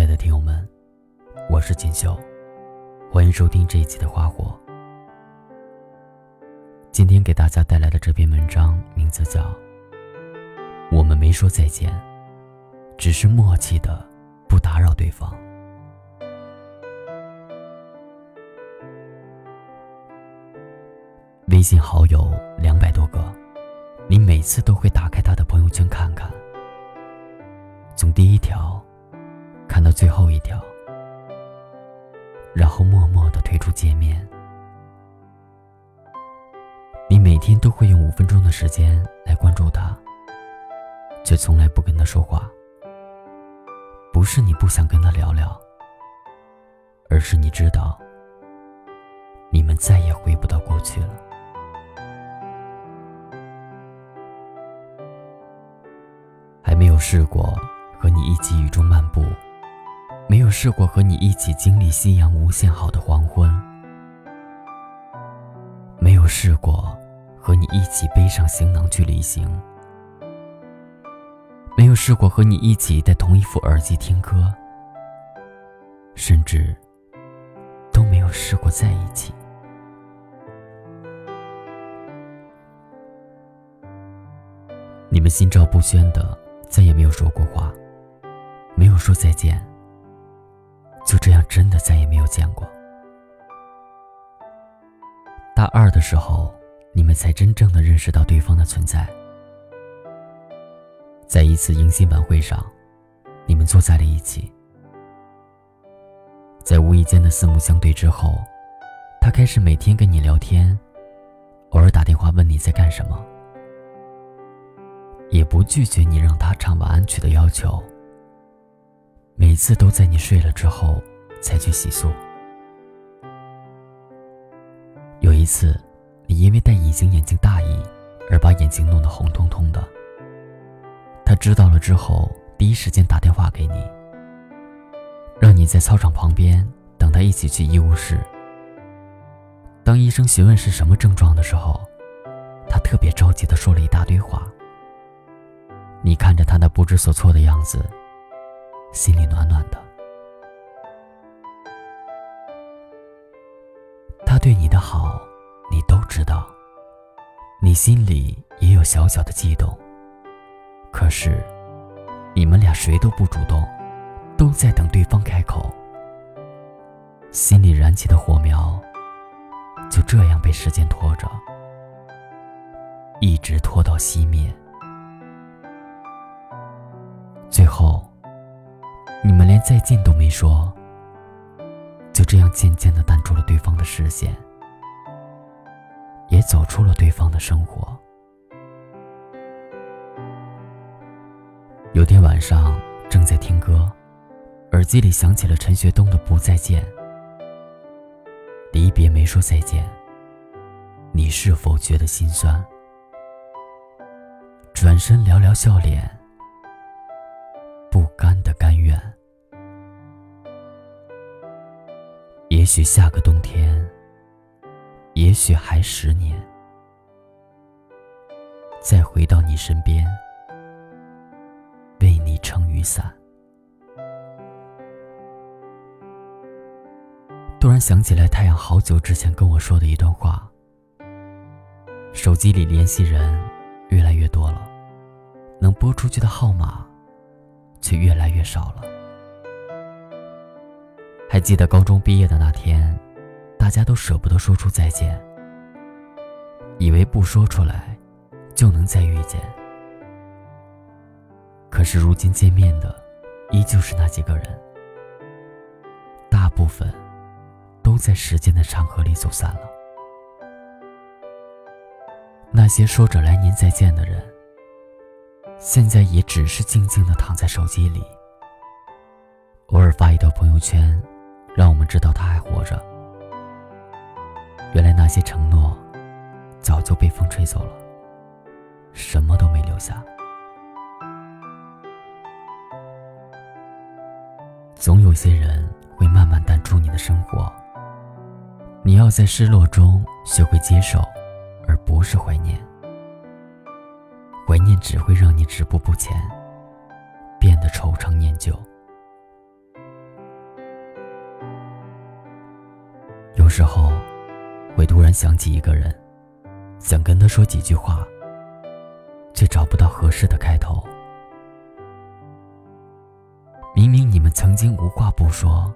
亲爱的听友们，我是锦绣，欢迎收听这一期的花火。今天给大家带来的这篇文章名字叫《我们没说再见，只是默契的不打扰对方》。微信好友两百多个，你每次都会打开他的朋友圈看看，从第一条。看到最后一条，然后默默的退出界面。你每天都会用五分钟的时间来关注他，却从来不跟他说话。不是你不想跟他聊聊，而是你知道，你们再也回不到过去了。还没有试过和你一起雨中漫步。没有试过和你一起经历夕阳无限好的黄昏，没有试过和你一起背上行囊去旅行，没有试过和你一起戴同一副耳机听歌，甚至都没有试过在一起。你们心照不宣的再也没有说过话，没有说再见。就这样，真的再也没有见过。大二的时候，你们才真正的认识到对方的存在。在一次迎新晚会上，你们坐在了一起，在无意间的四目相对之后，他开始每天跟你聊天，偶尔打电话问你在干什么，也不拒绝你让他唱晚安曲的要求。每次都在你睡了之后才去洗漱。有一次，你因为戴隐形眼镜大意而把眼睛弄得红彤彤的。他知道了之后，第一时间打电话给你，让你在操场旁边等他一起去医务室。当医生询问是什么症状的时候，他特别着急的说了一大堆话。你看着他那不知所措的样子。心里暖暖的，他对你的好，你都知道，你心里也有小小的悸动。可是，你们俩谁都不主动，都在等对方开口。心里燃起的火苗，就这样被时间拖着，一直拖到熄灭，最后。再见都没说，就这样渐渐的淡出了对方的视线，也走出了对方的生活。有天晚上正在听歌，耳机里响起了陈学冬的《不再见》。离别没说再见，你是否觉得心酸？转身寥寥笑脸。也许下个冬天，也许还十年，再回到你身边，为你撑雨伞。突然想起来，太阳好久之前跟我说的一段话：手机里联系人越来越多了，能拨出去的号码。却越来越少了。还记得高中毕业的那天，大家都舍不得说出再见，以为不说出来就能再遇见。可是如今见面的，依旧是那几个人，大部分都在时间的长河里走散了。那些说着来年再见的人。现在也只是静静的躺在手机里，偶尔发一条朋友圈，让我们知道他还活着。原来那些承诺，早就被风吹走了，什么都没留下。总有些人会慢慢淡出你的生活，你要在失落中学会接受，而不是怀念。怀念只会让你止步不前，变得惆怅念旧。有时候，会突然想起一个人，想跟他说几句话，却找不到合适的开头。明明你们曾经无话不说，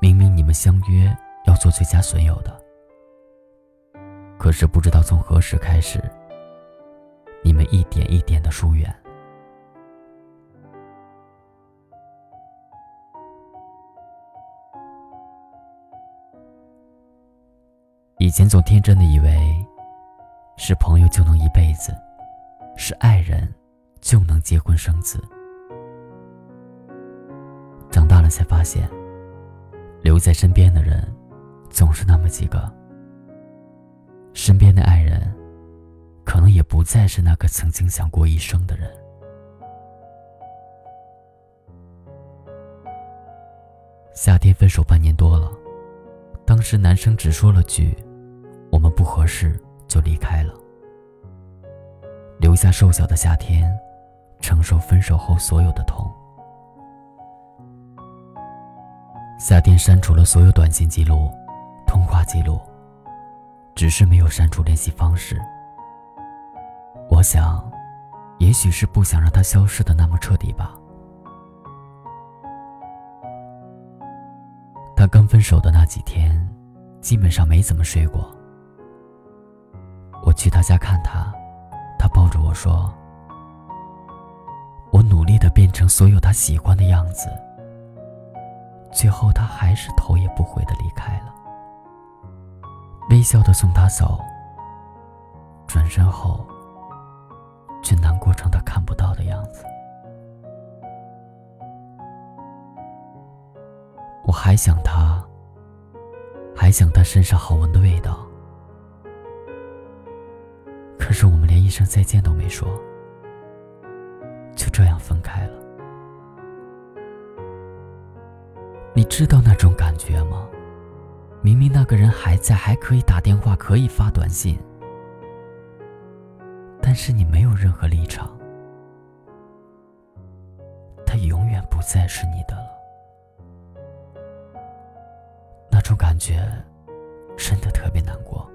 明明你们相约要做最佳损友的，可是不知道从何时开始，你们一点一点的疏远。以前总天真的以为，是朋友就能一辈子，是爱人就能结婚生子。长大了才发现，留在身边的人总是那么几个，身边的爱人，可能也不再是那个曾经想过一生的人。夏天分手半年多了，当时男生只说了句。不合适，就离开了，留下瘦小的夏天，承受分手后所有的痛。夏天删除了所有短信记录、通话记录，只是没有删除联系方式。我想，也许是不想让他消失的那么彻底吧。他刚分手的那几天，基本上没怎么睡过。我去他家看他，他抱着我说：“我努力的变成所有他喜欢的样子，最后他还是头也不回的离开了，微笑的送他走。转身后，却难过成他看不到的样子。我还想他，还想他身上好闻的味道。”可是我们连一声再见都没说，就这样分开了。你知道那种感觉吗？明明那个人还在，还可以打电话，可以发短信，但是你没有任何立场，他永远不再是你的了。那种感觉，真的特别难过。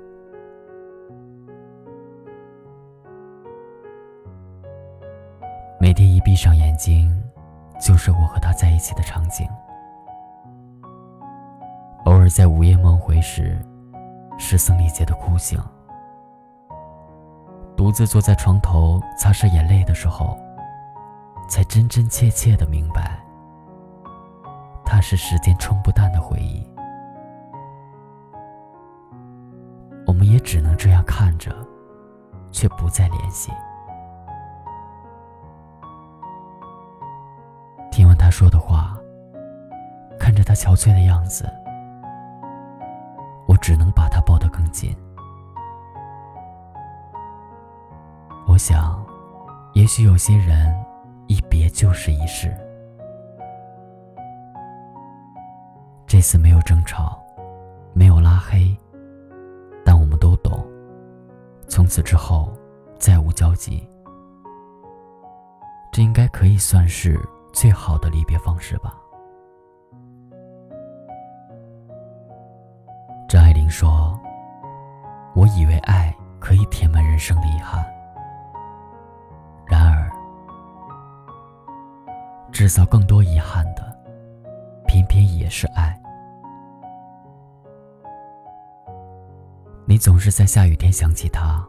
闭上眼睛，就是我和他在一起的场景。偶尔在午夜梦回时，是僧丽姐的哭醒。独自坐在床头擦拭眼泪的时候，才真真切切的明白，他是时间冲不淡的回忆。我们也只能这样看着，却不再联系。说的话，看着他憔悴的样子，我只能把他抱得更紧。我想，也许有些人一别就是一世。这次没有争吵，没有拉黑，但我们都懂，从此之后再无交集。这应该可以算是。最好的离别方式吧。张爱玲说：“我以为爱可以填满人生的遗憾，然而，制造更多遗憾的，偏偏也是爱。你总是在下雨天想起他，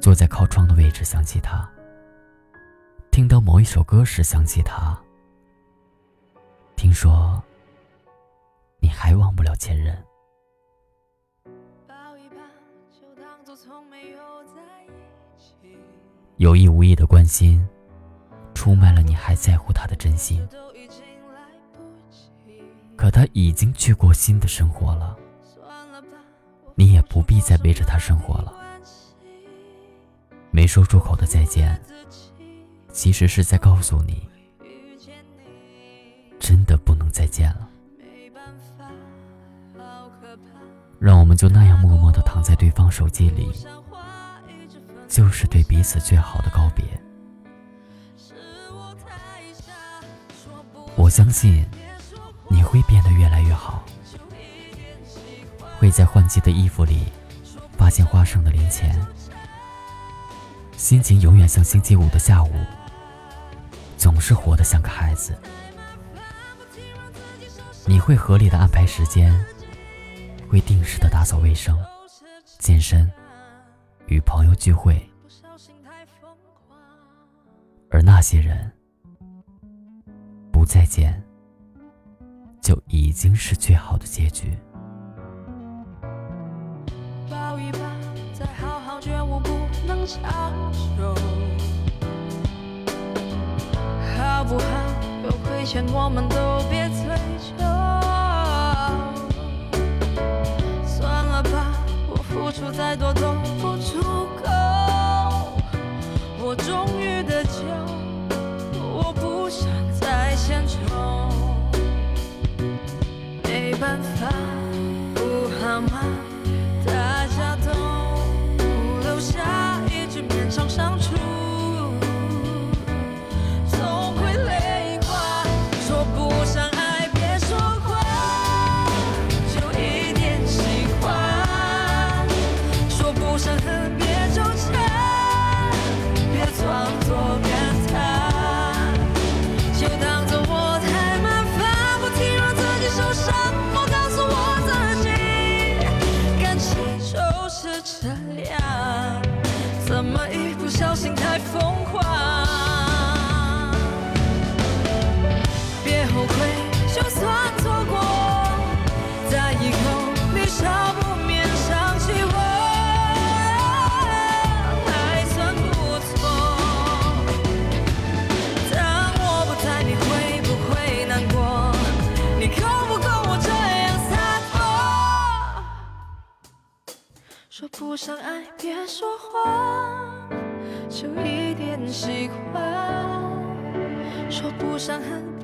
坐在靠窗的位置想起他。”听到某一首歌时想起他，听说你还忘不了前任。有意无意的关心，出卖了你还在乎他的真心。可他已经去过新的生活了，你也不必再背着他生活了。没说出口的再见。其实是在告诉你，真的不能再见了。让我们就那样默默的躺在对方手机里，就是对彼此最好的告别。我相信你会变得越来越好，会在换季的衣服里发现花剩的零钱，心情永远像星期五的下午，总是活得像个孩子。你会合理的安排时间，会定时的打扫卫生、健身、与朋友聚会，而那些人不再见，就已经是最好的结局。抱一抱，再好好觉悟，不能强求，不好？有亏欠，我们都别催求。付出再多都不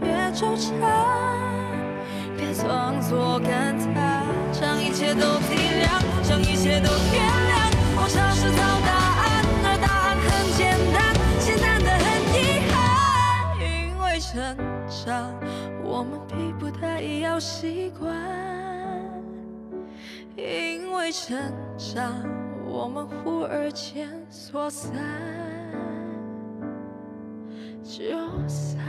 别纠缠别装作感叹将一切都体谅将一切都原谅我尝试找答案而答案很简单简单的很遗憾因为成长我们并不太已要习惯因为成长我们忽而间说散。就散。